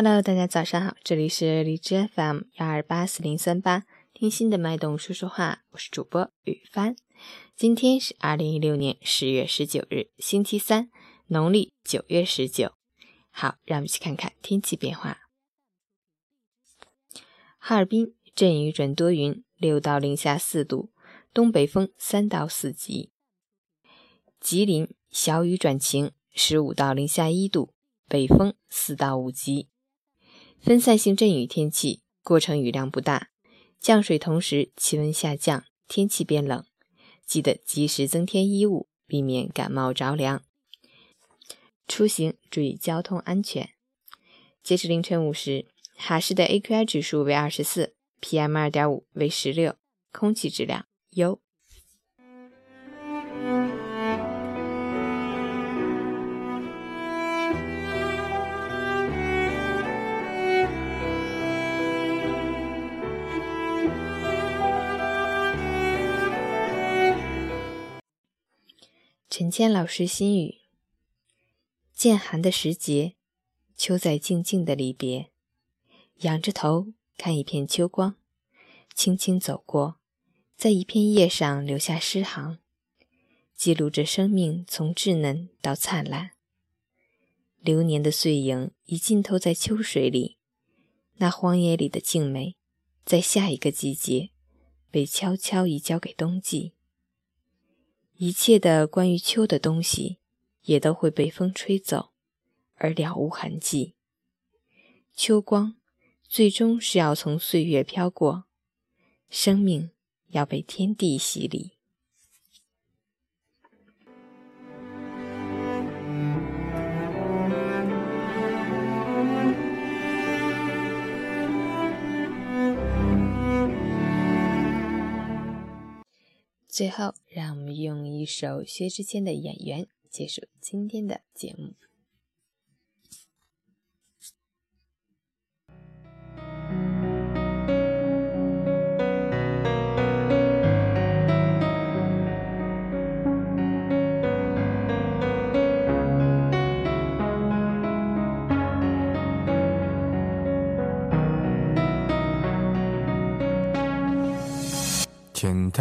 Hello，大家早上好，这里是荔枝 FM 幺二八四零三八，听心的脉动说说话，我是主播雨帆。今天是二零一六年十月十九日，星期三，农历九月十九。好，让我们一起看看天气变化。哈尔滨阵雨转多云，六到零下四度，东北风三到四级。吉林小雨转晴，十五到零下一度，北风四到五级。分散性阵雨天气，过程雨量不大，降水同时气温下降，天气变冷，记得及时增添衣物，避免感冒着凉。出行注意交通安全。截至凌晨五时，哈市的 AQI 指数为二十四，PM 二点五为十六，空气质量优。陈谦老师心语。渐寒的时节，秋在静静的离别。仰着头看一片秋光，轻轻走过，在一片叶上留下诗行，记录着生命从稚嫩到灿烂。流年的碎影已浸透在秋水里，那荒野里的静美，在下一个季节被悄悄移交给冬季。一切的关于秋的东西。也都会被风吹走，而了无痕迹。秋光最终是要从岁月飘过，生命要被天地洗礼。最后，让我们用一首薛之谦的《演员》。结束今天的节目。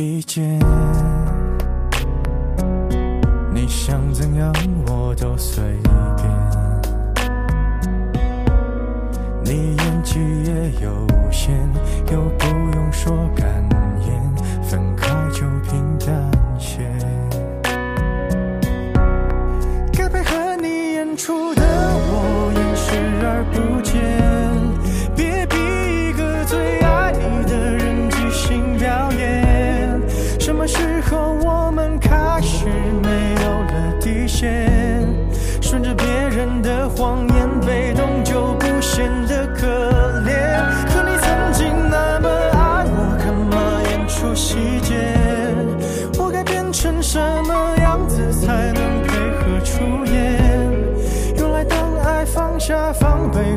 意见。你想怎样我都随便，你演技也有限，又不用说感言，分开就平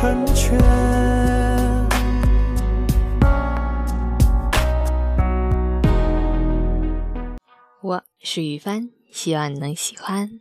成全。我是雨帆，希望你能喜欢。